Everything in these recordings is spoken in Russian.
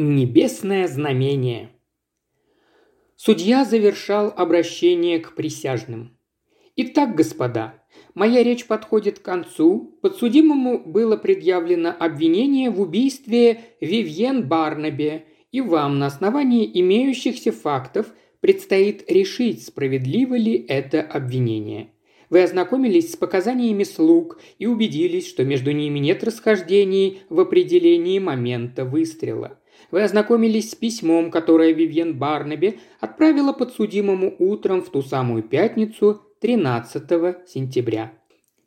Небесное знамение. Судья завершал обращение к присяжным. Итак, господа, моя речь подходит к концу. Подсудимому было предъявлено обвинение в убийстве Вивьен Барнабе, и вам на основании имеющихся фактов предстоит решить, справедливо ли это обвинение. Вы ознакомились с показаниями слуг и убедились, что между ними нет расхождений в определении момента выстрела. Вы ознакомились с письмом, которое Вивьен Барнаби отправила подсудимому утром в ту самую пятницу 13 сентября.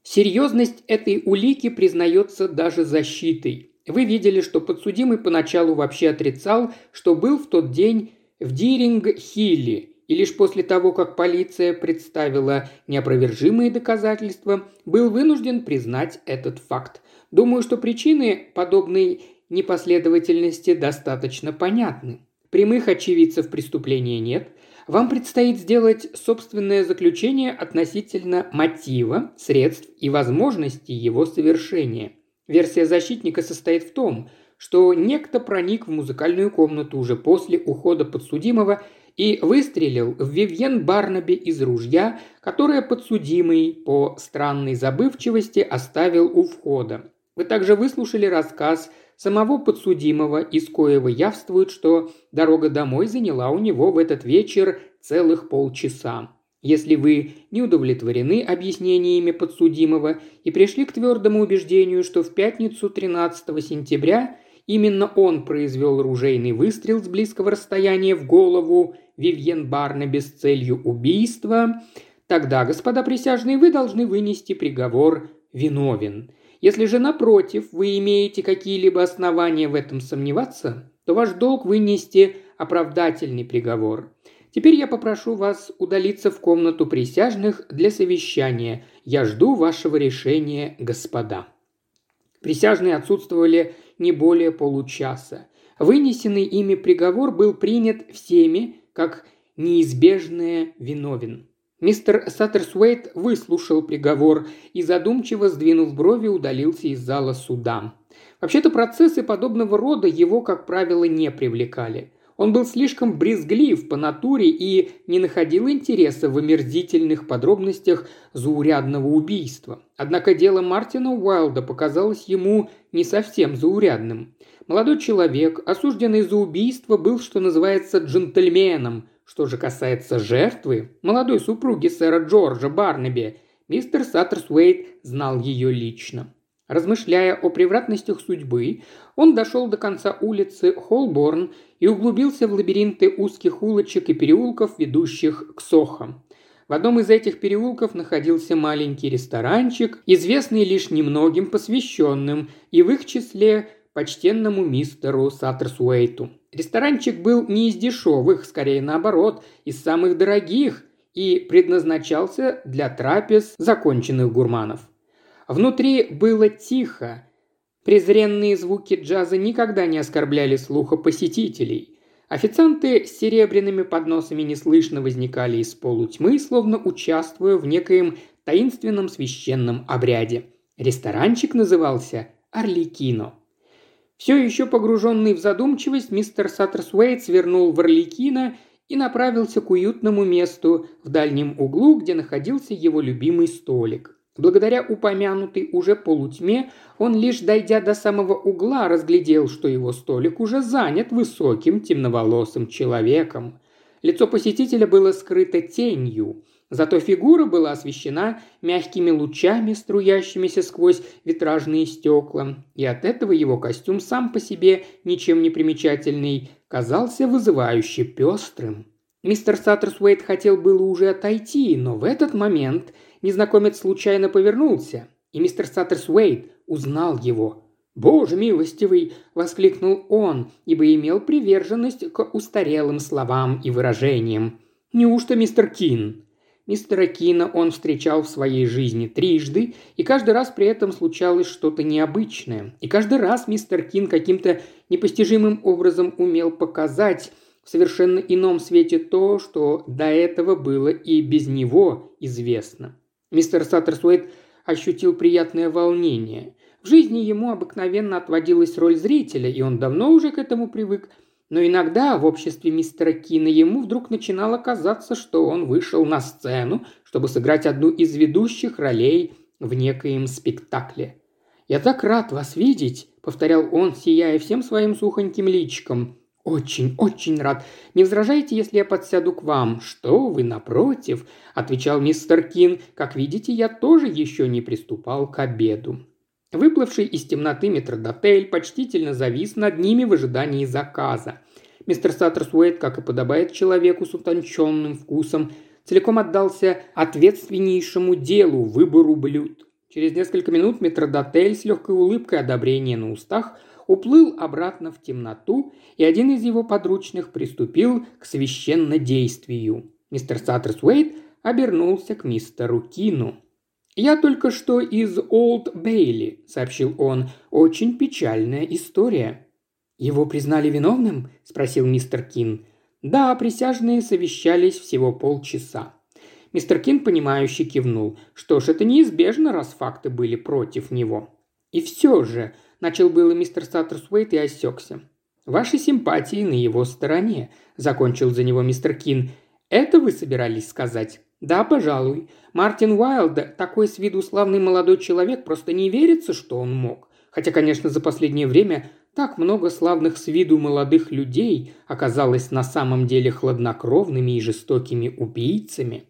Серьезность этой улики признается даже защитой. Вы видели, что подсудимый поначалу вообще отрицал, что был в тот день в Диринг-Хилле, и лишь после того, как полиция представила неопровержимые доказательства, был вынужден признать этот факт. Думаю, что причины подобной непоследовательности достаточно понятны. Прямых очевидцев преступления нет. Вам предстоит сделать собственное заключение относительно мотива, средств и возможностей его совершения. Версия защитника состоит в том, что некто проник в музыкальную комнату уже после ухода подсудимого и выстрелил в Вивьен Барнаби из ружья, которое подсудимый по странной забывчивости оставил у входа. Вы также выслушали рассказ самого подсудимого, из коего явствует, что дорога домой заняла у него в этот вечер целых полчаса. Если вы не удовлетворены объяснениями подсудимого и пришли к твердому убеждению, что в пятницу 13 сентября именно он произвел ружейный выстрел с близкого расстояния в голову Вивьен Барнаби с целью убийства, тогда, господа присяжные, вы должны вынести приговор «виновен». Если же, напротив, вы имеете какие-либо основания в этом сомневаться, то ваш долг вынести оправдательный приговор. Теперь я попрошу вас удалиться в комнату присяжных для совещания. Я жду вашего решения, господа». Присяжные отсутствовали не более получаса. Вынесенный ими приговор был принят всеми как неизбежное виновен. Мистер Саттерсуэйт выслушал приговор и, задумчиво сдвинув брови, удалился из зала суда. Вообще-то процессы подобного рода его, как правило, не привлекали. Он был слишком брезглив по натуре и не находил интереса в омерзительных подробностях заурядного убийства. Однако дело Мартина Уайлда показалось ему не совсем заурядным. Молодой человек, осужденный за убийство, был, что называется, джентльменом, что же касается жертвы, молодой супруги сэра Джорджа Барнаби, мистер Саттерсуэйт знал ее лично. Размышляя о превратностях судьбы, он дошел до конца улицы Холборн и углубился в лабиринты узких улочек и переулков, ведущих к Сохам. В одном из этих переулков находился маленький ресторанчик, известный лишь немногим посвященным, и в их числе почтенному мистеру Саттерсуэйту. Ресторанчик был не из дешевых, скорее наоборот, из самых дорогих и предназначался для трапез законченных гурманов. Внутри было тихо. Презренные звуки джаза никогда не оскорбляли слуха посетителей. Официанты с серебряными подносами неслышно возникали из полутьмы, словно участвуя в некоем таинственном священном обряде. Ресторанчик назывался «Орликино». Все еще погруженный в задумчивость, мистер Саттерсуэйт свернул в Орликино и направился к уютному месту в дальнем углу, где находился его любимый столик. Благодаря упомянутой уже полутьме, он лишь дойдя до самого угла разглядел, что его столик уже занят высоким темноволосым человеком. Лицо посетителя было скрыто тенью, Зато фигура была освещена мягкими лучами, струящимися сквозь витражные стекла, и от этого его костюм сам по себе, ничем не примечательный, казался вызывающе пестрым. Мистер Саттерсуэйт хотел было уже отойти, но в этот момент незнакомец случайно повернулся, и мистер Саттерсуэйт узнал его. «Боже милостивый!» – воскликнул он, ибо имел приверженность к устарелым словам и выражениям. «Неужто мистер Кин?» Мистера Кина он встречал в своей жизни трижды, и каждый раз при этом случалось что-то необычное. И каждый раз мистер Кин каким-то непостижимым образом умел показать в совершенно ином свете то, что до этого было и без него известно. Мистер Саттерсуэйт ощутил приятное волнение. В жизни ему обыкновенно отводилась роль зрителя, и он давно уже к этому привык. Но иногда в обществе мистера Кина ему вдруг начинало казаться, что он вышел на сцену, чтобы сыграть одну из ведущих ролей в некоем спектакле. «Я так рад вас видеть», — повторял он, сияя всем своим сухоньким личиком. «Очень, очень рад. Не возражайте, если я подсяду к вам?» «Что вы, напротив», — отвечал мистер Кин. «Как видите, я тоже еще не приступал к обеду». Выплывший из темноты метродотель почтительно завис над ними в ожидании заказа. Мистер Саттерсуэйт, как и подобает человеку с утонченным вкусом, целиком отдался ответственнейшему делу – выбору блюд. Через несколько минут метродотель с легкой улыбкой одобрения на устах уплыл обратно в темноту, и один из его подручных приступил к священнодействию. Мистер Саттерсуэйт обернулся к мистеру Кину – «Я только что из Олд Бейли», – сообщил он. «Очень печальная история». «Его признали виновным?» – спросил мистер Кин. «Да, присяжные совещались всего полчаса». Мистер Кин, понимающе кивнул. «Что ж, это неизбежно, раз факты были против него». «И все же», – начал было мистер Саттерсуэйт и осекся. «Ваши симпатии на его стороне», – закончил за него мистер Кин. «Это вы собирались сказать?» «Да, пожалуй. Мартин Уайлд, такой с виду славный молодой человек, просто не верится, что он мог. Хотя, конечно, за последнее время так много славных с виду молодых людей оказалось на самом деле хладнокровными и жестокими убийцами.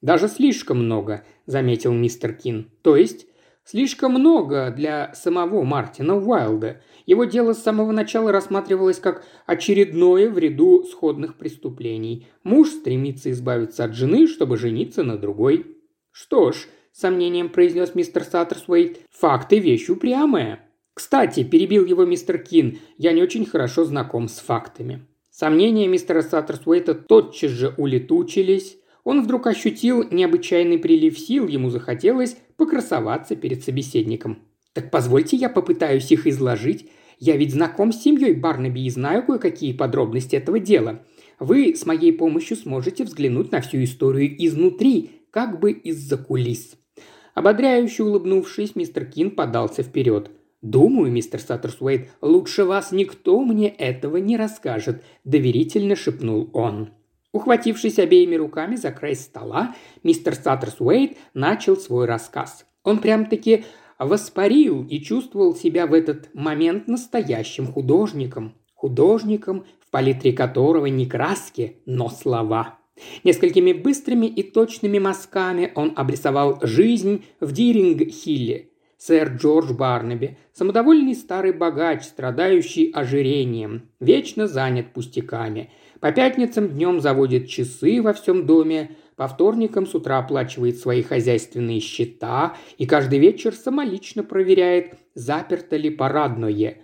«Даже слишком много», – заметил мистер Кин. «То есть Слишком много для самого Мартина Уайлда. Его дело с самого начала рассматривалось как очередное в ряду сходных преступлений. Муж стремится избавиться от жены, чтобы жениться на другой. «Что ж», – сомнением произнес мистер Саттерсуэйт, – «факты – вещь упрямая». «Кстати», – перебил его мистер Кин, – «я не очень хорошо знаком с фактами». Сомнения мистера Саттерсуэйта тотчас же улетучились. Он вдруг ощутил необычайный прилив сил, ему захотелось покрасоваться перед собеседником. «Так позвольте я попытаюсь их изложить. Я ведь знаком с семьей Барнаби и знаю кое-какие подробности этого дела. Вы с моей помощью сможете взглянуть на всю историю изнутри, как бы из-за кулис». Ободряюще улыбнувшись, мистер Кин подался вперед. «Думаю, мистер Саттерсуэйт, лучше вас никто мне этого не расскажет», – доверительно шепнул он. Ухватившись обеими руками за край стола, мистер Саттерсуэйт начал свой рассказ. Он прям-таки воспарил и чувствовал себя в этот момент настоящим художником. Художником, в палитре которого не краски, но слова. Несколькими быстрыми и точными мазками он обрисовал жизнь в Диринг-Хилле. Сэр Джордж Барнаби, самодовольный старый богач, страдающий ожирением, вечно занят пустяками – по пятницам днем заводит часы во всем доме, по вторникам с утра оплачивает свои хозяйственные счета и каждый вечер самолично проверяет, заперто ли парадное.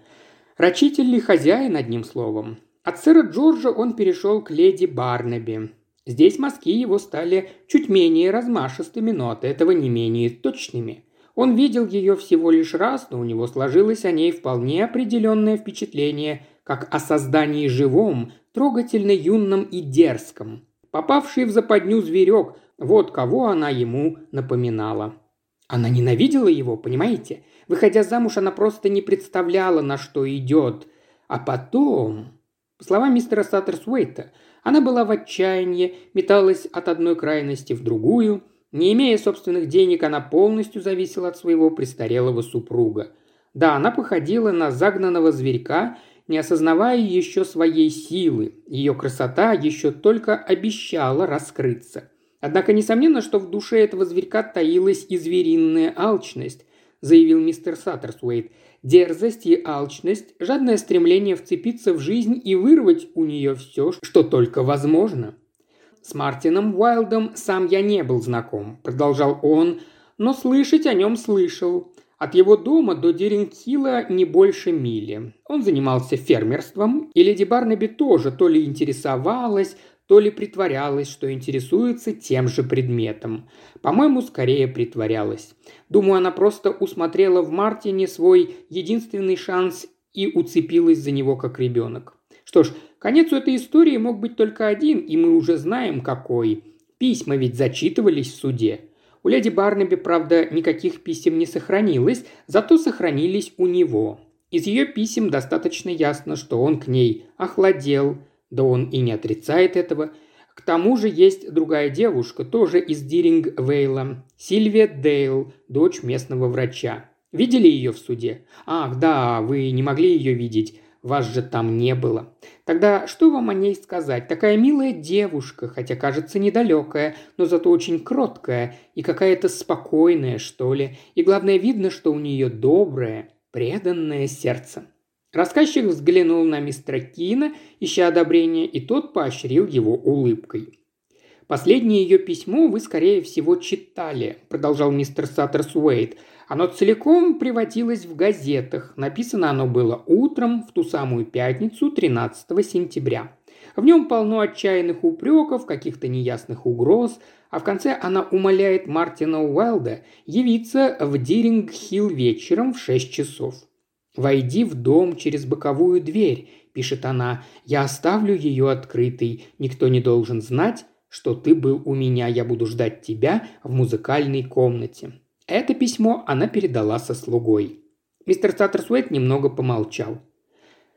Рачитель ли хозяин, одним словом. От сэра Джорджа он перешел к леди Барнаби. Здесь мазки его стали чуть менее размашистыми, но от этого не менее точными. Он видел ее всего лишь раз, но у него сложилось о ней вполне определенное впечатление, как о создании живом, трогательно юном и дерзком. Попавший в западню зверек, вот кого она ему напоминала. Она ненавидела его, понимаете? Выходя замуж, она просто не представляла, на что идет. А потом... По словам мистера Саттерсуэйта, она была в отчаянии, металась от одной крайности в другую. Не имея собственных денег, она полностью зависела от своего престарелого супруга. Да, она походила на загнанного зверька не осознавая еще своей силы. Ее красота еще только обещала раскрыться. Однако несомненно, что в душе этого зверька таилась и звериная алчность, заявил мистер Саттерсуэйт. Дерзость и алчность, жадное стремление вцепиться в жизнь и вырвать у нее все, что только возможно. С Мартином Уайлдом сам я не был знаком, продолжал он, но слышать о нем слышал. От его дома до Деринкила не больше мили. Он занимался фермерством, и леди Барнаби тоже то ли интересовалась, то ли притворялась, что интересуется тем же предметом. По-моему, скорее притворялась. Думаю, она просто усмотрела в Мартине свой единственный шанс и уцепилась за него как ребенок. Что ж, конец у этой истории мог быть только один, и мы уже знаем какой. Письма ведь зачитывались в суде. У леди Барнаби, правда, никаких писем не сохранилось, зато сохранились у него. Из ее писем достаточно ясно, что он к ней охладел, да он и не отрицает этого. К тому же есть другая девушка, тоже из Диринг-Вейла, Сильвия Дейл, дочь местного врача. Видели ее в суде? Ах, да, вы не могли ее видеть. Вас же там не было. Тогда что вам о ней сказать? Такая милая девушка, хотя кажется недалекая, но зато очень кроткая и какая-то спокойная, что ли. И главное, видно, что у нее доброе, преданное сердце. Рассказчик взглянул на мистера Кина, ища одобрения, и тот поощрил его улыбкой. «Последнее ее письмо вы, скорее всего, читали», – продолжал мистер Саттерсуэйт – оно целиком приводилось в газетах. Написано оно было утром в ту самую пятницу 13 сентября. В нем полно отчаянных упреков, каких-то неясных угроз, а в конце она умоляет Мартина Уэлда явиться в Диринг-Хилл вечером в 6 часов. «Войди в дом через боковую дверь», – пишет она, – «я оставлю ее открытой, никто не должен знать, что ты был у меня, я буду ждать тебя в музыкальной комнате. Это письмо она передала со слугой. Мистер Саттерсуэт немного помолчал.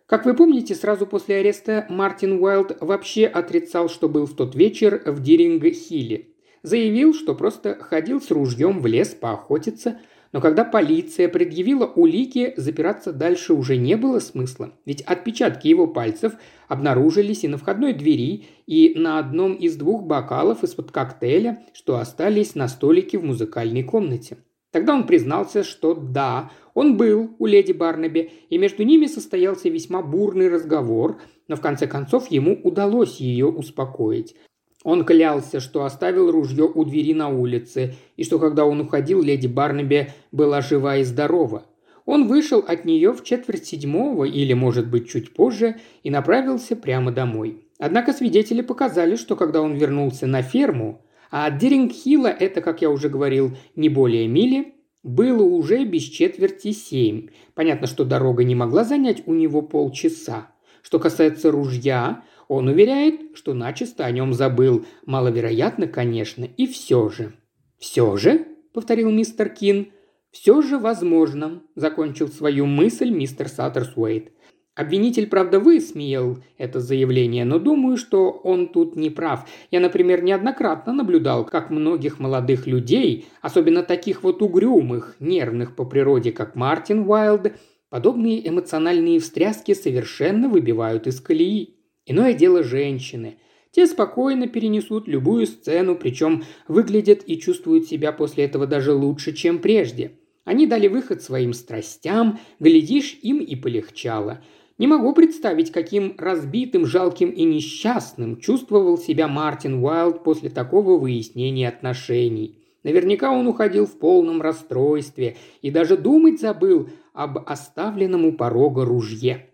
Как вы помните, сразу после ареста Мартин Уайлд вообще отрицал, что был в тот вечер в Диринг-Хилле. Заявил, что просто ходил с ружьем в лес поохотиться, но когда полиция предъявила улики, запираться дальше уже не было смысла, ведь отпечатки его пальцев обнаружились и на входной двери, и на одном из двух бокалов из-под коктейля, что остались на столике в музыкальной комнате. Тогда он признался, что да, он был у леди Барнаби, и между ними состоялся весьма бурный разговор, но в конце концов ему удалось ее успокоить. Он клялся, что оставил ружье у двери на улице, и что когда он уходил, леди Барнаби была жива и здорова. Он вышел от нее в четверть седьмого или, может быть, чуть позже, и направился прямо домой. Однако свидетели показали, что когда он вернулся на ферму, а от Дирингхилла это, как я уже говорил, не более мили, было уже без четверти семь. Понятно, что дорога не могла занять у него полчаса. Что касается ружья, он уверяет, что начисто о нем забыл. Маловероятно, конечно, и все же. «Все же?» – повторил мистер Кин. «Все же возможно», – закончил свою мысль мистер Саттерсуэйт. Обвинитель, правда, высмеял это заявление, но думаю, что он тут не прав. Я, например, неоднократно наблюдал, как многих молодых людей, особенно таких вот угрюмых, нервных по природе, как Мартин Уайлд, подобные эмоциональные встряски совершенно выбивают из колеи. Иное дело женщины. Те спокойно перенесут любую сцену, причем выглядят и чувствуют себя после этого даже лучше, чем прежде. Они дали выход своим страстям, глядишь, им и полегчало. Не могу представить, каким разбитым, жалким и несчастным чувствовал себя Мартин Уайлд после такого выяснения отношений. Наверняка он уходил в полном расстройстве и даже думать забыл об оставленном у порога ружье.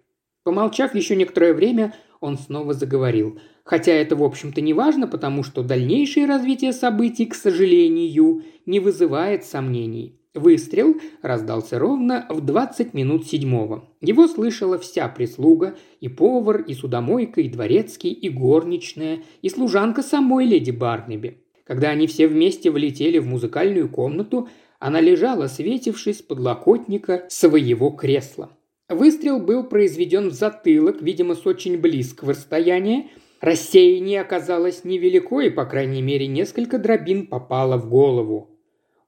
Помолчав еще некоторое время, он снова заговорил. Хотя это, в общем-то, не важно, потому что дальнейшее развитие событий, к сожалению, не вызывает сомнений. Выстрел раздался ровно в 20 минут седьмого. Его слышала вся прислуга, и повар, и судомойка, и дворецкий, и горничная, и служанка самой леди Барнеби. Когда они все вместе влетели в музыкальную комнату, она лежала, светившись подлокотника своего кресла. Выстрел был произведен в затылок, видимо, с очень близкого расстояния. Рассеяние оказалось невелико, и, по крайней мере, несколько дробин попало в голову.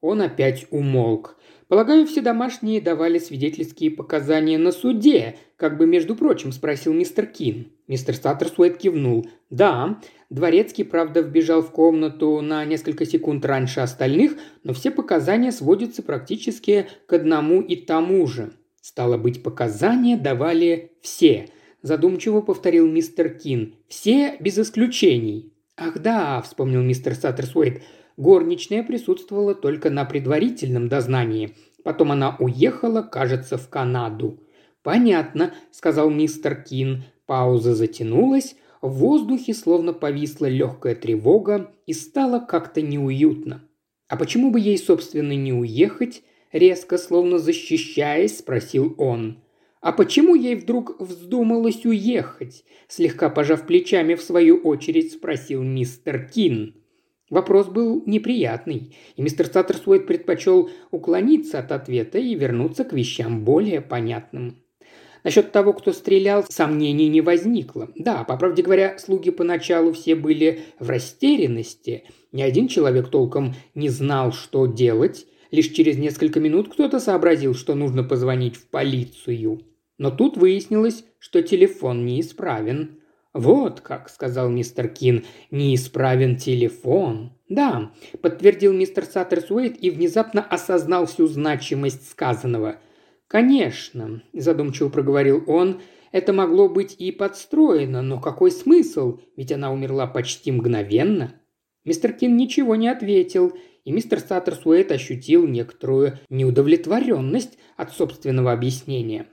Он опять умолк. Полагаю, все домашние давали свидетельские показания на суде, как бы, между прочим, спросил мистер Кин. Мистер Саттерсуэт кивнул. Да, Дворецкий, правда, вбежал в комнату на несколько секунд раньше остальных, но все показания сводятся практически к одному и тому же. Стало быть, показания давали все. Задумчиво повторил мистер Кин. Все без исключений. Ах да, вспомнил мистер Саттерсуэйт. Горничная присутствовала только на предварительном дознании. Потом она уехала, кажется, в Канаду. «Понятно», – сказал мистер Кин. Пауза затянулась, в воздухе словно повисла легкая тревога и стало как-то неуютно. А почему бы ей, собственно, не уехать? Резко, словно защищаясь, спросил он. «А почему ей вдруг вздумалось уехать?» Слегка пожав плечами в свою очередь, спросил мистер Кин. Вопрос был неприятный, и мистер Саттерсуэйт предпочел уклониться от ответа и вернуться к вещам более понятным. Насчет того, кто стрелял, сомнений не возникло. Да, по правде говоря, слуги поначалу все были в растерянности. Ни один человек толком не знал, что делать. Лишь через несколько минут кто-то сообразил, что нужно позвонить в полицию. Но тут выяснилось, что телефон неисправен. «Вот как», — сказал мистер Кин, — «неисправен телефон». «Да», — подтвердил мистер Саттерсуэйт и внезапно осознал всю значимость сказанного. «Конечно», – задумчиво проговорил он, – «это могло быть и подстроено, но какой смысл? Ведь она умерла почти мгновенно». Мистер Кин ничего не ответил, и мистер Саттерсуэйт ощутил некоторую неудовлетворенность от собственного объяснения.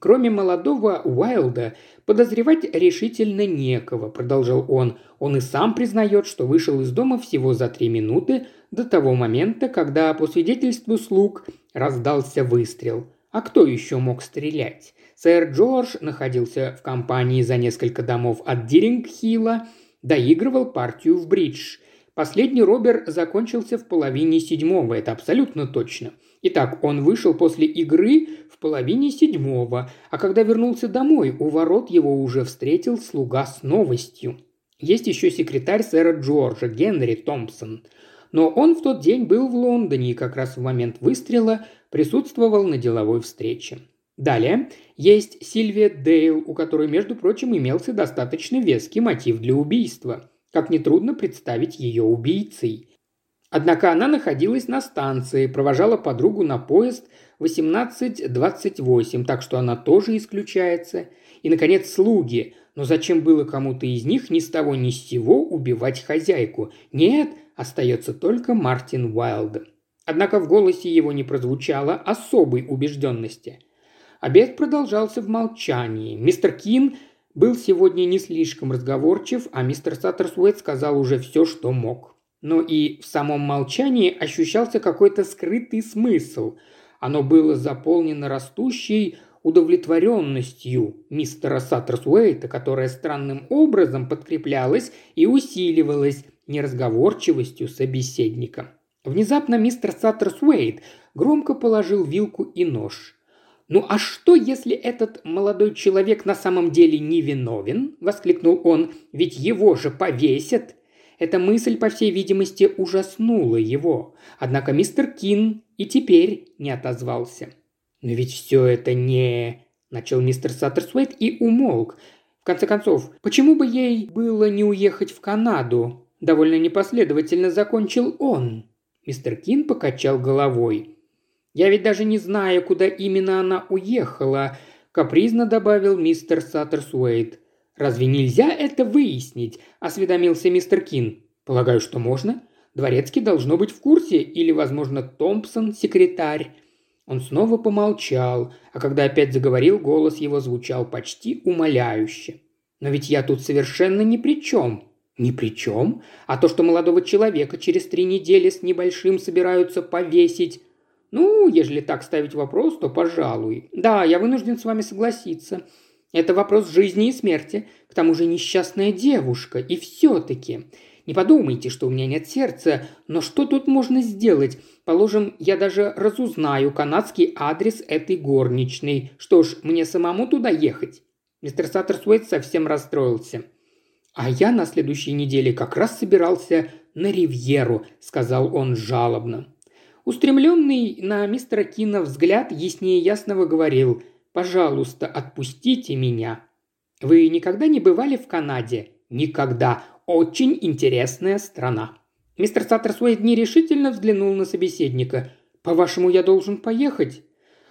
Кроме молодого Уайлда, подозревать решительно некого, продолжал он. Он и сам признает, что вышел из дома всего за три минуты до того момента, когда по свидетельству слуг раздался выстрел – а кто еще мог стрелять? Сэр Джордж находился в компании за несколько домов от Дирингхилла, доигрывал партию в бридж. Последний Робер закончился в половине седьмого, это абсолютно точно. Итак, он вышел после игры в половине седьмого, а когда вернулся домой, у ворот его уже встретил слуга с новостью. Есть еще секретарь сэра Джорджа, Генри Томпсон. Но он в тот день был в Лондоне и как раз в момент выстрела присутствовал на деловой встрече. Далее есть Сильвия Дейл, у которой, между прочим, имелся достаточно веский мотив для убийства. Как нетрудно представить ее убийцей. Однако она находилась на станции, провожала подругу на поезд 18.28, так что она тоже исключается. И, наконец, слуги. Но зачем было кому-то из них ни с того ни с сего убивать хозяйку? Нет, остается только Мартин Уайлд. Однако в голосе его не прозвучало особой убежденности. Обед продолжался в молчании. Мистер Кин был сегодня не слишком разговорчив, а мистер Саттерсуэт сказал уже все, что мог. Но и в самом молчании ощущался какой-то скрытый смысл. Оно было заполнено растущей удовлетворенностью мистера Саттерсуэйта, которая странным образом подкреплялась и усиливалась неразговорчивостью собеседника. Внезапно мистер Саттерсуэйт громко положил вилку и нож. «Ну а что, если этот молодой человек на самом деле невиновен?» – воскликнул он. «Ведь его же повесят!» Эта мысль, по всей видимости, ужаснула его. Однако мистер Кин и теперь не отозвался. «Но ведь все это не...» – начал мистер Саттерсуэйт и умолк. В конце концов, почему бы ей было не уехать в Канаду? Довольно непоследовательно закончил он. Мистер Кин покачал головой. «Я ведь даже не знаю, куда именно она уехала», – капризно добавил мистер Саттерсуэйт. «Разве нельзя это выяснить?» – осведомился мистер Кин. «Полагаю, что можно. Дворецкий должно быть в курсе, или, возможно, Томпсон, секретарь». Он снова помолчал, а когда опять заговорил, голос его звучал почти умоляюще. «Но ведь я тут совершенно ни при чем. Ни при чем. А то, что молодого человека через три недели с небольшим собираются повесить... Ну, ежели так ставить вопрос, то пожалуй. Да, я вынужден с вами согласиться. Это вопрос жизни и смерти. К тому же несчастная девушка. И все-таки... Не подумайте, что у меня нет сердца, но что тут можно сделать? Положим, я даже разузнаю канадский адрес этой горничной. Что ж, мне самому туда ехать?» Мистер Саттерсуэйт совсем расстроился – «А я на следующей неделе как раз собирался на Ривьеру», – сказал он жалобно. Устремленный на мистера Кина взгляд яснее ясного говорил «Пожалуйста, отпустите меня». «Вы никогда не бывали в Канаде?» «Никогда. Очень интересная страна». Мистер Саттерсуэйт нерешительно взглянул на собеседника. «По-вашему, я должен поехать?»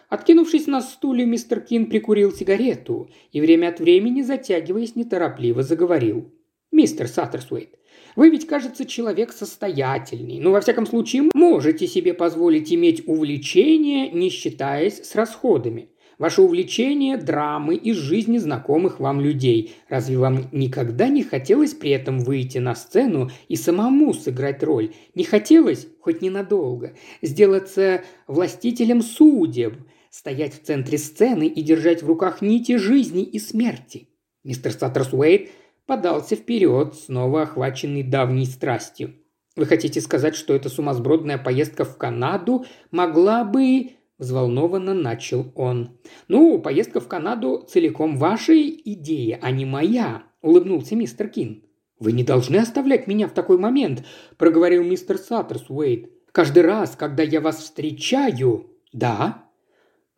Откинувшись на стуле, мистер Кин прикурил сигарету и время от времени, затягиваясь неторопливо, заговорил. «Мистер Саттерсуэйт, вы ведь, кажется, человек состоятельный. Ну, во всяком случае, можете себе позволить иметь увлечение, не считаясь с расходами. Ваше увлечение – драмы из жизни знакомых вам людей. Разве вам никогда не хотелось при этом выйти на сцену и самому сыграть роль? Не хотелось, хоть ненадолго, сделаться властителем судеб – стоять в центре сцены и держать в руках нити жизни и смерти. Мистер Саттерсуэйт подался вперед, снова охваченный давней страстью. Вы хотите сказать, что эта сумасбродная поездка в Канаду могла бы...» Взволнованно начал он. «Ну, поездка в Канаду целиком ваша идея, а не моя», – улыбнулся мистер Кин. «Вы не должны оставлять меня в такой момент», – проговорил мистер Саттерс Уэйт. «Каждый раз, когда я вас встречаю...» «Да?»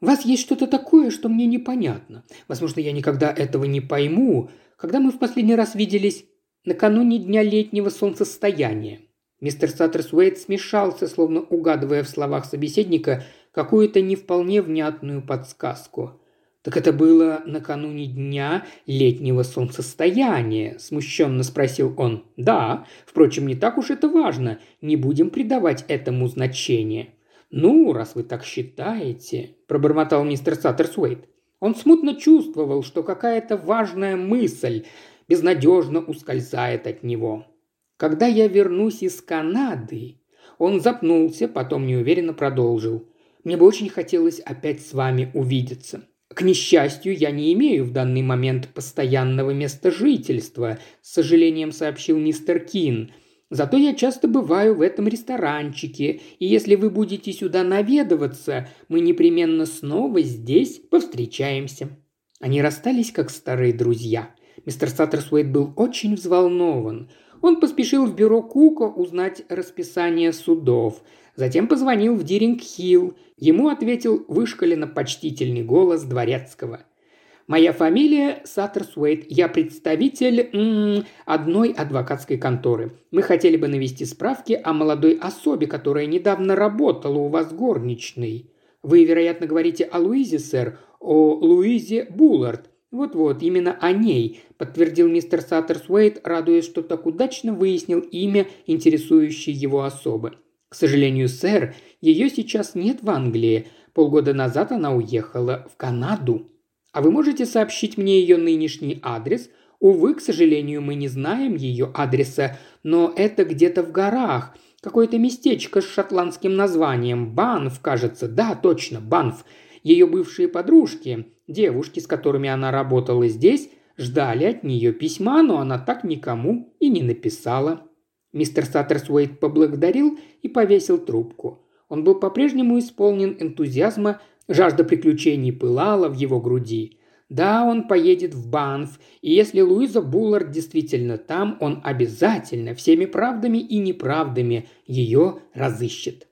«У вас есть что-то такое, что мне непонятно. Возможно, я никогда этого не пойму. Когда мы в последний раз виделись накануне дня летнего солнцестояния?» Мистер Саттерс Уэйт смешался, словно угадывая в словах собеседника – какую-то не вполне внятную подсказку. «Так это было накануне дня летнего солнцестояния?» – смущенно спросил он. «Да, впрочем, не так уж это важно. Не будем придавать этому значение». «Ну, раз вы так считаете», – пробормотал мистер Саттерсуэйт. Он смутно чувствовал, что какая-то важная мысль безнадежно ускользает от него. «Когда я вернусь из Канады...» Он запнулся, потом неуверенно продолжил. Мне бы очень хотелось опять с вами увидеться. К несчастью, я не имею в данный момент постоянного места жительства, с сожалением сообщил мистер Кин. Зато я часто бываю в этом ресторанчике, и если вы будете сюда наведываться, мы непременно снова здесь повстречаемся». Они расстались как старые друзья. Мистер Саттерсуэйт был очень взволнован. Он поспешил в бюро Кука узнать расписание судов. Затем позвонил в Диринг-Хилл. Ему ответил вышколенно почтительный голос дворецкого. «Моя фамилия Саттерсуэйт. Я представитель м-м, одной адвокатской конторы. Мы хотели бы навести справки о молодой особе, которая недавно работала у вас горничной. Вы, вероятно, говорите о Луизе, сэр, о Луизе Буллард. «Вот-вот, именно о ней», – подтвердил мистер Саттерсуэйт, радуясь, что так удачно выяснил имя интересующей его особы. «К сожалению, сэр, ее сейчас нет в Англии. Полгода назад она уехала в Канаду. А вы можете сообщить мне ее нынешний адрес? Увы, к сожалению, мы не знаем ее адреса, но это где-то в горах. Какое-то местечко с шотландским названием. Банф, кажется. Да, точно, Банф. Ее бывшие подружки, девушки, с которыми она работала здесь, ждали от нее письма, но она так никому и не написала. Мистер Саттерсуэйт поблагодарил и повесил трубку. Он был по-прежнему исполнен энтузиазма, жажда приключений пылала в его груди. Да, он поедет в Банф, и если Луиза Буллард действительно там, он обязательно всеми правдами и неправдами ее разыщет.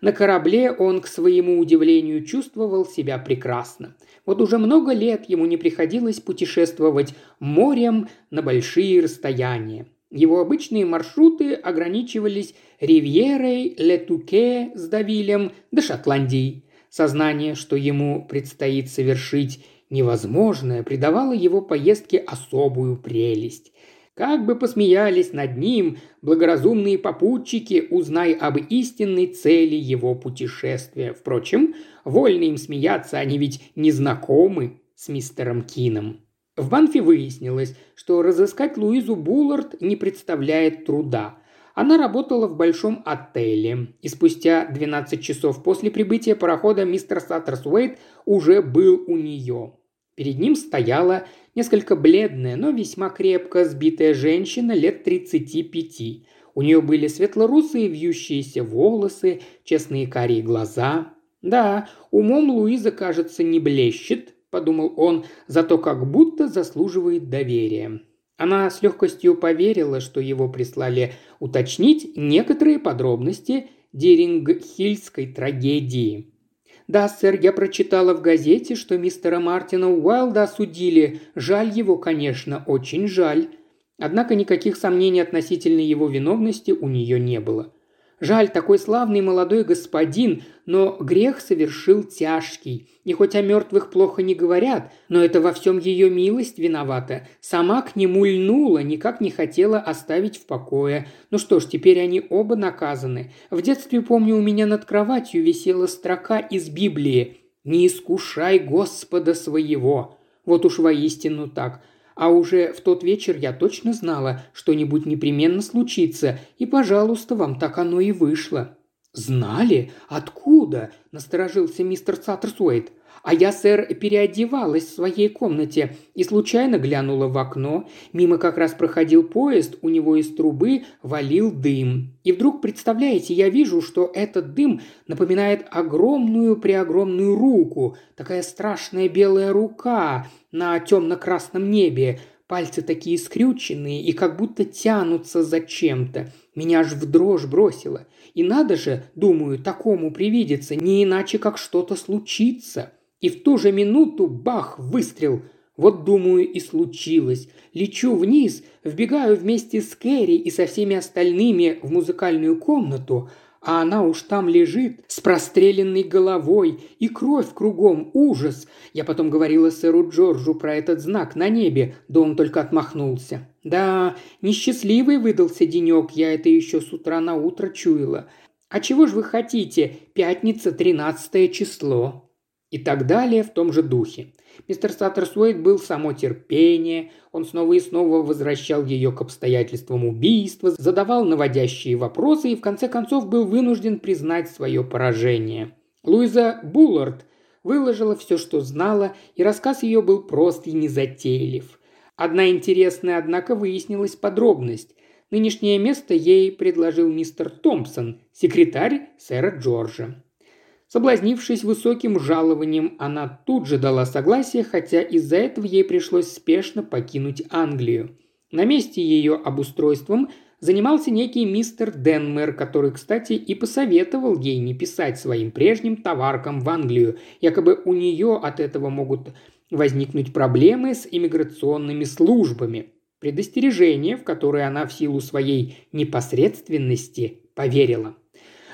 На корабле он, к своему удивлению, чувствовал себя прекрасно. Вот уже много лет ему не приходилось путешествовать морем на большие расстояния. Его обычные маршруты ограничивались Ривьерой, Летуке с Давилем до Шотландии. Сознание, что ему предстоит совершить невозможное, придавало его поездке особую прелесть. Как бы посмеялись над ним благоразумные попутчики, узнай об истинной цели его путешествия. Впрочем, вольно им смеяться, они ведь не знакомы с мистером Кином. В Банфе выяснилось, что разыскать Луизу Буллард не представляет труда. Она работала в большом отеле, и спустя 12 часов после прибытия парохода мистер Саттерсуэйт уже был у нее. Перед ним стояла несколько бледная, но весьма крепко сбитая женщина лет 35. У нее были светлорусые вьющиеся волосы, честные карие глаза. Да, умом Луиза, кажется, не блещет, подумал он, зато как будто заслуживает доверия. Она с легкостью поверила, что его прислали уточнить некоторые подробности Дирингхильской трагедии. «Да, сэр, я прочитала в газете, что мистера Мартина Уайлда осудили. Жаль его, конечно, очень жаль». Однако никаких сомнений относительно его виновности у нее не было. Жаль, такой славный молодой господин, но грех совершил тяжкий. И хоть о мертвых плохо не говорят, но это во всем ее милость виновата. Сама к нему льнула, никак не хотела оставить в покое. Ну что ж, теперь они оба наказаны. В детстве, помню, у меня над кроватью висела строка из Библии «Не искушай Господа своего». Вот уж воистину так – а уже в тот вечер я точно знала, что-нибудь непременно случится, и, пожалуйста, вам так оно и вышло». «Знали? Откуда?» – насторожился мистер Саттерсуэйт. А я, сэр, переодевалась в своей комнате и случайно глянула в окно. Мимо как раз проходил поезд, у него из трубы валил дым. И вдруг, представляете, я вижу, что этот дым напоминает огромную-преогромную руку, такая страшная белая рука на темно-красном небе, пальцы такие скрюченные и как будто тянутся за чем-то. Меня аж в дрожь бросило. И надо же, думаю, такому привидеться, не иначе как что-то случится. И в ту же минуту бах, выстрел. Вот, думаю, и случилось. Лечу вниз, вбегаю вместе с Кэрри и со всеми остальными в музыкальную комнату, а она уж там лежит с простреленной головой и кровь кругом, ужас. Я потом говорила сэру Джорджу про этот знак на небе, да он только отмахнулся. Да, несчастливый выдался денек, я это еще с утра на утро чуяла. А чего ж вы хотите? Пятница, тринадцатое число. И так далее в том же духе. Мистер Саттерсуэйт был само терпение, он снова и снова возвращал ее к обстоятельствам убийства, задавал наводящие вопросы и в конце концов был вынужден признать свое поражение. Луиза Буллард выложила все, что знала, и рассказ ее был прост и незатейлив. Одна интересная, однако, выяснилась подробность. Нынешнее место ей предложил мистер Томпсон, секретарь сэра Джорджа. Соблазнившись высоким жалованием, она тут же дала согласие, хотя из-за этого ей пришлось спешно покинуть Англию. На месте ее обустройством занимался некий мистер Денмер, который, кстати, и посоветовал ей не писать своим прежним товаркам в Англию, якобы у нее от этого могут возникнуть проблемы с иммиграционными службами. Предостережение, в которое она в силу своей непосредственности поверила.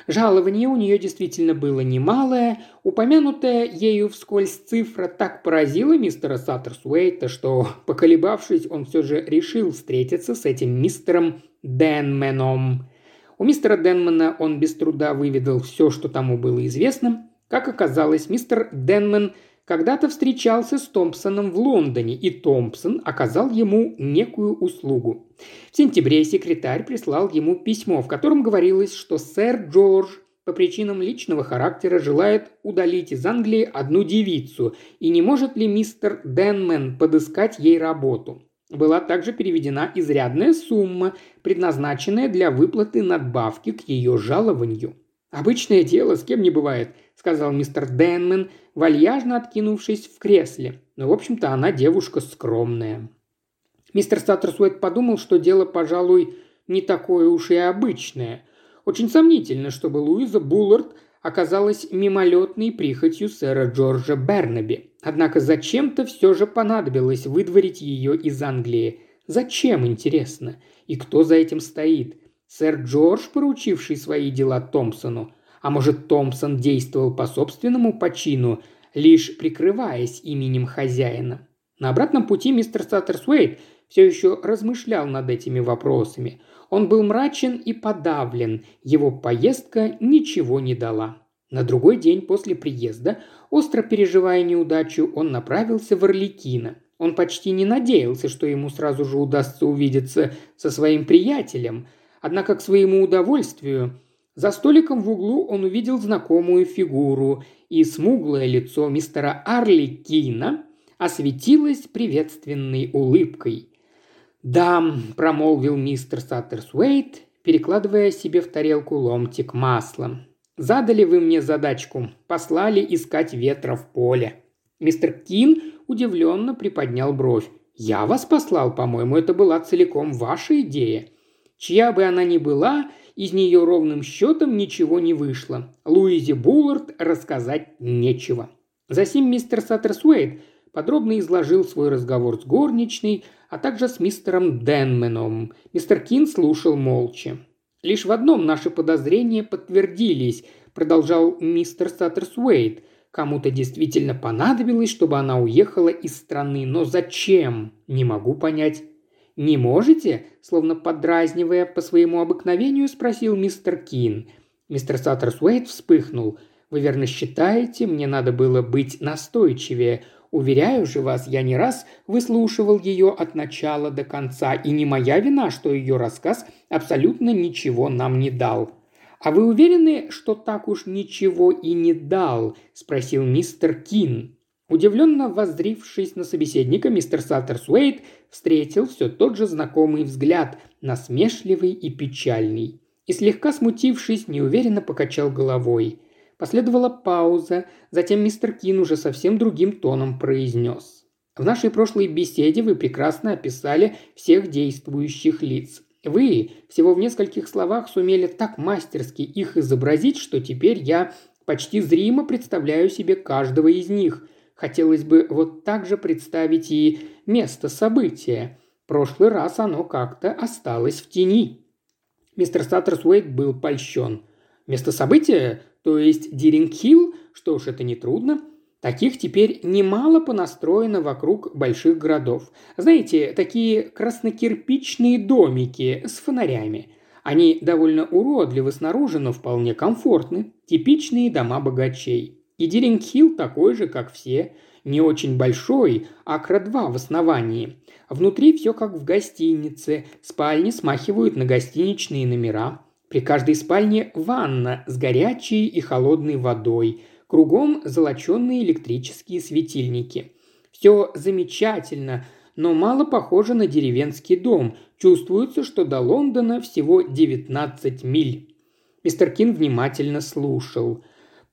Жалование у нее действительно было немалое. Упомянутая ею вскользь цифра так поразила мистера Саттерсуэйта, что, поколебавшись, он все же решил встретиться с этим мистером Денменом. У мистера Денмена он без труда выведал все, что тому было известно. Как оказалось, мистер Денмен – когда-то встречался с Томпсоном в Лондоне, и Томпсон оказал ему некую услугу. В сентябре секретарь прислал ему письмо, в котором говорилось, что сэр Джордж по причинам личного характера желает удалить из Англии одну девицу, и не может ли мистер Денмен подыскать ей работу. Была также переведена изрядная сумма, предназначенная для выплаты надбавки к ее жалованию. «Обычное дело, с кем не бывает», – сказал мистер Денмен, вальяжно откинувшись в кресле. Но, в общем-то, она девушка скромная. Мистер Саттерсуэт подумал, что дело, пожалуй, не такое уж и обычное. Очень сомнительно, чтобы Луиза Буллард оказалась мимолетной прихотью сэра Джорджа Бернаби. Однако зачем-то все же понадобилось выдворить ее из Англии. Зачем, интересно? И кто за этим стоит? Сэр Джордж, поручивший свои дела Томпсону? А может, Томпсон действовал по собственному почину, лишь прикрываясь именем хозяина? На обратном пути мистер Саттерсуэйт все еще размышлял над этими вопросами. Он был мрачен и подавлен, его поездка ничего не дала. На другой день после приезда, остро переживая неудачу, он направился в Орликино. Он почти не надеялся, что ему сразу же удастся увидеться со своим приятелем – Однако к своему удовольствию за столиком в углу он увидел знакомую фигуру, и смуглое лицо мистера Арли Кина осветилось приветственной улыбкой. «Да», – промолвил мистер Саттерсуэйт, перекладывая себе в тарелку ломтик масла. «Задали вы мне задачку, послали искать ветра в поле». Мистер Кин удивленно приподнял бровь. «Я вас послал, по-моему, это была целиком ваша идея. Чья бы она ни была, из нее ровным счетом ничего не вышло. Луизе Буллард рассказать нечего. Засим мистер Саттерсуэйт подробно изложил свой разговор с горничной, а также с мистером Денменом. Мистер Кин слушал молча. «Лишь в одном наши подозрения подтвердились», – продолжал мистер Саттерсуэйт. «Кому-то действительно понадобилось, чтобы она уехала из страны, но зачем? Не могу понять. «Не можете?» – словно подразнивая по своему обыкновению, спросил мистер Кин. Мистер Саттерсуэйт вспыхнул. «Вы верно считаете, мне надо было быть настойчивее. Уверяю же вас, я не раз выслушивал ее от начала до конца, и не моя вина, что ее рассказ абсолютно ничего нам не дал». «А вы уверены, что так уж ничего и не дал?» – спросил мистер Кин. Удивленно воззрившись на собеседника, мистер Саттерсуэйт встретил все тот же знакомый взгляд, насмешливый и печальный. И слегка смутившись, неуверенно покачал головой. Последовала пауза, затем мистер Кин уже совсем другим тоном произнес. В нашей прошлой беседе вы прекрасно описали всех действующих лиц. Вы всего в нескольких словах сумели так мастерски их изобразить, что теперь я почти зримо представляю себе каждого из них. Хотелось бы вот так же представить и место события. Прошлый раз оно как-то осталось в тени. Мистер Саттерсуэйт был польщен. Место события, то есть Диринг-Хилл, что ж, это нетрудно. Таких теперь немало понастроено вокруг больших городов. Знаете, такие краснокирпичные домики с фонарями. Они довольно уродливы снаружи, но вполне комфортны. Типичные дома богачей. И Диринг-Хилл такой же, как все. Не очень большой, акра-2 в основании. Внутри все как в гостинице. Спальни смахивают на гостиничные номера. При каждой спальне ванна с горячей и холодной водой – Кругом золоченные электрические светильники. Все замечательно, но мало похоже на деревенский дом. Чувствуется, что до Лондона всего 19 миль. Мистер Кин внимательно слушал.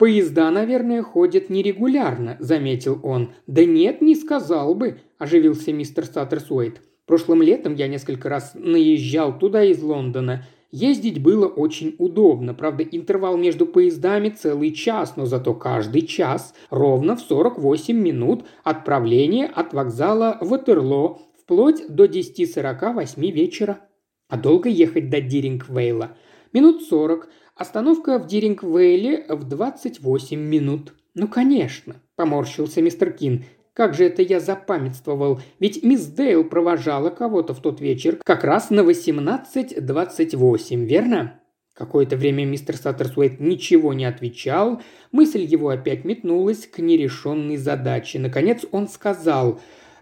«Поезда, наверное, ходят нерегулярно», – заметил он. «Да нет, не сказал бы», – оживился мистер Саттерсуэйт. «Прошлым летом я несколько раз наезжал туда из Лондона. Ездить было очень удобно, правда интервал между поездами целый час, но зато каждый час ровно в 48 минут отправление от вокзала в Ватерлоо вплоть до 10.48 вечера. А долго ехать до Дирингвейла? Минут 40. Остановка в Дирингвейле в 28 минут. Ну, конечно, поморщился мистер Кин. Как же это я запамятствовал, ведь мисс Дейл провожала кого-то в тот вечер как раз на 18.28, верно? Какое-то время мистер Саттерсуэйт ничего не отвечал, мысль его опять метнулась к нерешенной задаче. Наконец он сказал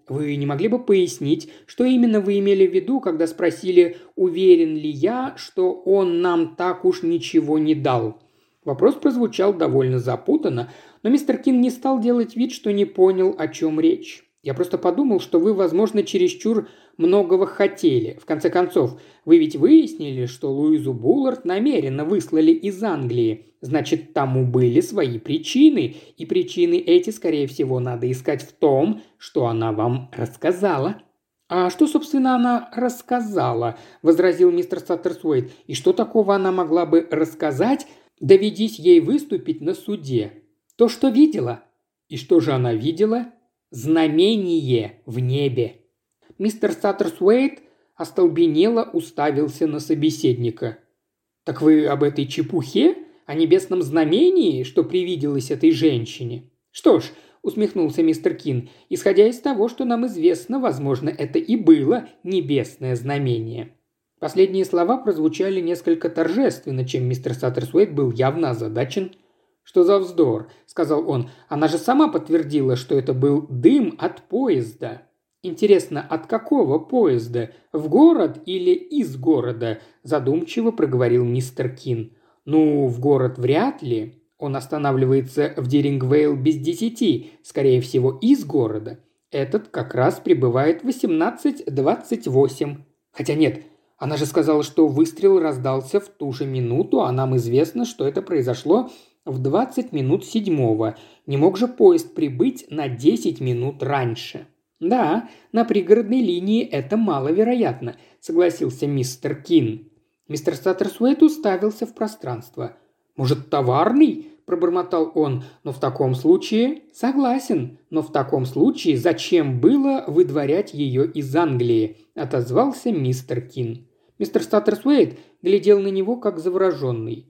«Вы не могли бы пояснить, что именно вы имели в виду, когда спросили, уверен ли я, что он нам так уж ничего не дал?» Вопрос прозвучал довольно запутанно, но мистер Кин не стал делать вид, что не понял, о чем речь. Я просто подумал, что вы, возможно, чересчур многого хотели. В конце концов, вы ведь выяснили, что Луизу Буллард намеренно выслали из Англии. Значит, тому были свои причины, и причины эти, скорее всего, надо искать в том, что она вам рассказала. «А что, собственно, она рассказала?» – возразил мистер Саттерсуэйт. «И что такого она могла бы рассказать, доведись ей выступить на суде?» То, что видела. И что же она видела? Знамение в небе. Мистер Саттерсуэйт остолбенело уставился на собеседника. «Так вы об этой чепухе? О небесном знамении, что привиделось этой женщине?» «Что ж», – усмехнулся мистер Кин, – «исходя из того, что нам известно, возможно, это и было небесное знамение». Последние слова прозвучали несколько торжественно, чем мистер Саттерсуэйт был явно озадачен – «Что за вздор?» – сказал он. «Она же сама подтвердила, что это был дым от поезда». «Интересно, от какого поезда? В город или из города?» – задумчиво проговорил мистер Кин. «Ну, в город вряд ли. Он останавливается в Дирингвейл без десяти, скорее всего, из города. Этот как раз прибывает в 18.28. Хотя нет, она же сказала, что выстрел раздался в ту же минуту, а нам известно, что это произошло в 20 минут седьмого. Не мог же поезд прибыть на 10 минут раньше. «Да, на пригородной линии это маловероятно», – согласился мистер Кин. Мистер Саттерсуэйт уставился в пространство. «Может, товарный?» – пробормотал он. «Но в таком случае...» «Согласен. Но в таком случае зачем было выдворять ее из Англии?» – отозвался мистер Кин. Мистер Саттерсуэйт глядел на него, как завороженный.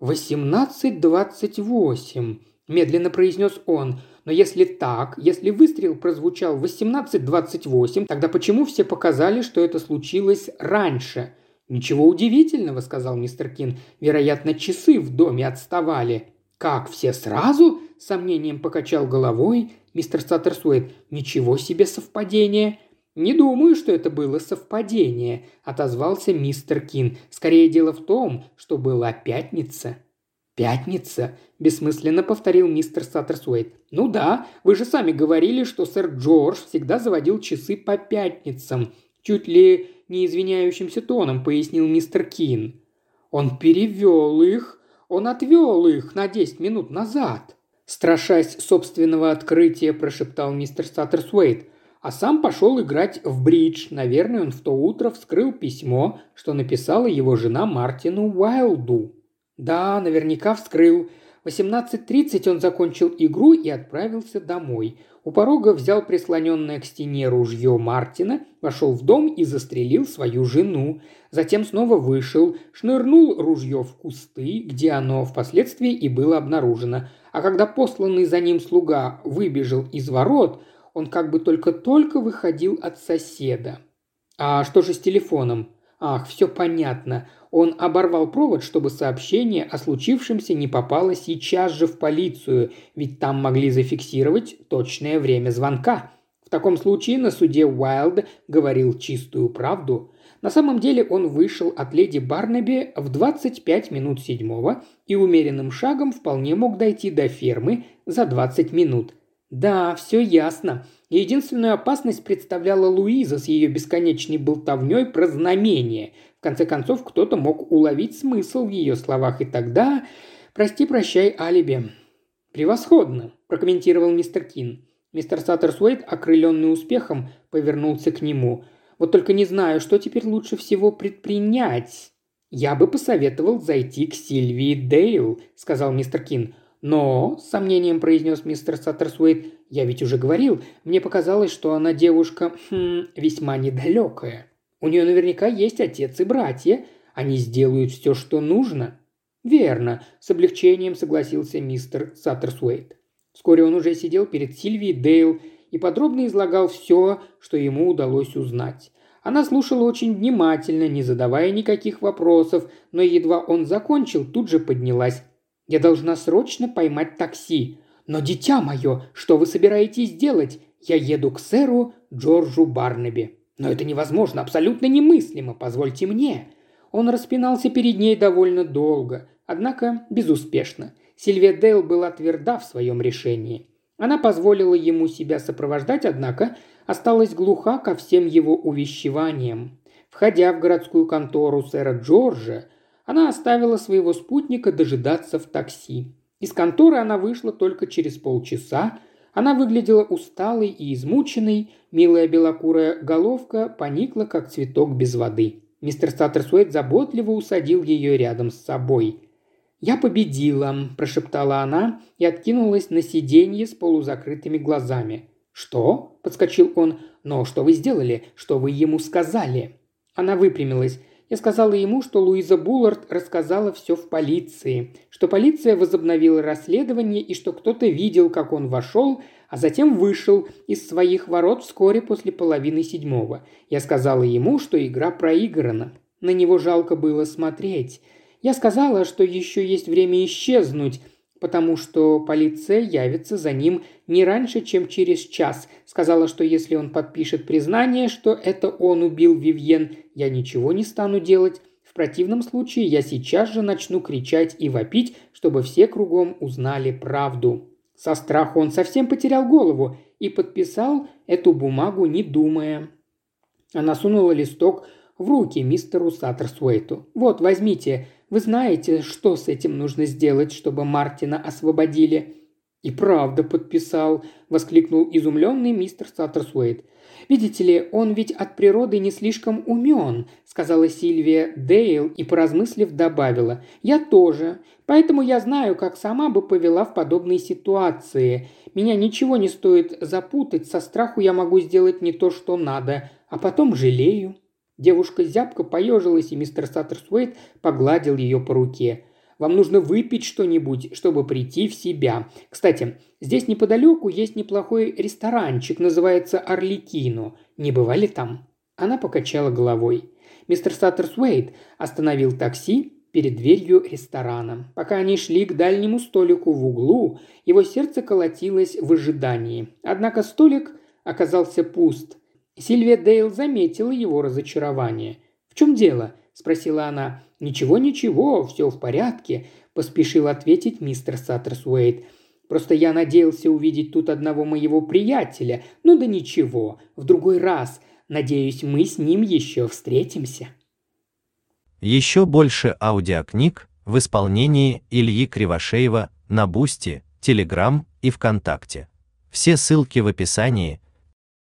«Восемнадцать двадцать восемь», – медленно произнес он. «Но если так, если выстрел прозвучал в восемнадцать двадцать восемь, тогда почему все показали, что это случилось раньше?» «Ничего удивительного», – сказал мистер Кин. «Вероятно, часы в доме отставали». «Как, все сразу?» – сомнением покачал головой мистер Саттерсуэйт. «Ничего себе совпадение!» «Не думаю, что это было совпадение», – отозвался мистер Кин. «Скорее дело в том, что была пятница». «Пятница», – бессмысленно повторил мистер Саттерсуэйт. «Ну да, вы же сами говорили, что сэр Джордж всегда заводил часы по пятницам», – чуть ли не извиняющимся тоном пояснил мистер Кин. «Он перевел их, он отвел их на десять минут назад», – страшась собственного открытия, прошептал мистер Саттерсуэйт а сам пошел играть в бридж. Наверное, он в то утро вскрыл письмо, что написала его жена Мартину Уайлду. Да, наверняка вскрыл. В 18.30 он закончил игру и отправился домой. У порога взял прислоненное к стене ружье Мартина, вошел в дом и застрелил свою жену. Затем снова вышел, шнырнул ружье в кусты, где оно впоследствии и было обнаружено. А когда посланный за ним слуга выбежал из ворот, он как бы только-только выходил от соседа. А что же с телефоном? Ах, все понятно. Он оборвал провод, чтобы сообщение о случившемся не попало сейчас же в полицию, ведь там могли зафиксировать точное время звонка. В таком случае на суде Уайлд говорил чистую правду. На самом деле он вышел от леди Барнаби в 25 минут седьмого и умеренным шагом вполне мог дойти до фермы за 20 минут. Да, все ясно. Единственную опасность представляла Луиза с ее бесконечной болтовней про знамение, конце концов, кто-то мог уловить смысл в ее словах, и тогда... Прости-прощай, алиби. «Превосходно», – прокомментировал мистер Кин. Мистер Саттерсуэйт, окрыленный успехом, повернулся к нему. «Вот только не знаю, что теперь лучше всего предпринять». «Я бы посоветовал зайти к Сильвии Дейл», – сказал мистер Кин. «Но», – с сомнением произнес мистер Саттерсуэйт, – «я ведь уже говорил, мне показалось, что она девушка хм, весьма недалекая». У нее наверняка есть отец и братья. Они сделают все, что нужно». «Верно», – с облегчением согласился мистер Саттерсуэйт. Вскоре он уже сидел перед Сильвией Дейл и подробно излагал все, что ему удалось узнать. Она слушала очень внимательно, не задавая никаких вопросов, но едва он закончил, тут же поднялась. «Я должна срочно поймать такси. Но, дитя мое, что вы собираетесь делать? Я еду к сэру Джорджу Барнаби». Но это невозможно, абсолютно немыслимо, позвольте мне. Он распинался перед ней довольно долго, однако безуспешно. Сильвия Дейл была тверда в своем решении. Она позволила ему себя сопровождать, однако осталась глуха ко всем его увещеваниям. Входя в городскую контору сэра Джорджа, она оставила своего спутника дожидаться в такси. Из конторы она вышла только через полчаса, она выглядела усталой и измученной, милая белокурая головка поникла, как цветок без воды. Мистер Саттерсуэт заботливо усадил ее рядом с собой. «Я победила», – прошептала она и откинулась на сиденье с полузакрытыми глазами. «Что?» – подскочил он. «Но что вы сделали? Что вы ему сказали?» Она выпрямилась. Я сказала ему, что Луиза Буллард рассказала все в полиции, что полиция возобновила расследование и что кто-то видел, как он вошел, а затем вышел из своих ворот вскоре после половины седьмого. Я сказала ему, что игра проиграна. На него жалко было смотреть. Я сказала, что еще есть время исчезнуть, потому что полиция явится за ним не раньше, чем через час. Сказала, что если он подпишет признание, что это он убил Вивьен, я ничего не стану делать. В противном случае я сейчас же начну кричать и вопить, чтобы все кругом узнали правду. Со страху он совсем потерял голову и подписал эту бумагу, не думая. Она сунула листок в руки мистеру Саттерсуэйту. «Вот, возьмите. Вы знаете, что с этим нужно сделать, чтобы Мартина освободили?» «И правда подписал», – воскликнул изумленный мистер Саттерсуэйт. «Видите ли, он ведь от природы не слишком умен», – сказала Сильвия Дейл и, поразмыслив, добавила. «Я тоже. Поэтому я знаю, как сама бы повела в подобной ситуации. Меня ничего не стоит запутать, со страху я могу сделать не то, что надо, а потом жалею». Девушка зябко поежилась, и мистер Саттерсуэйт погладил ее по руке. «Вам нужно выпить что-нибудь, чтобы прийти в себя. Кстати, здесь неподалеку есть неплохой ресторанчик, называется Орликино. Не бывали там?» Она покачала головой. Мистер Саттерсуэйт остановил такси перед дверью ресторана. Пока они шли к дальнему столику в углу, его сердце колотилось в ожидании. Однако столик оказался пуст – Сильвия Дейл заметила его разочарование. «В чем дело?» – спросила она. «Ничего, ничего, все в порядке. – поспешил ответить мистер Саттерсуэйт. «Просто я надеялся увидеть тут одного моего приятеля. Ну да ничего, в другой раз. Надеюсь, мы с ним еще встретимся». Еще больше аудиокниг в исполнении Ильи Кривошеева на Бусти, Телеграм и ВКонтакте. Все ссылки в описании –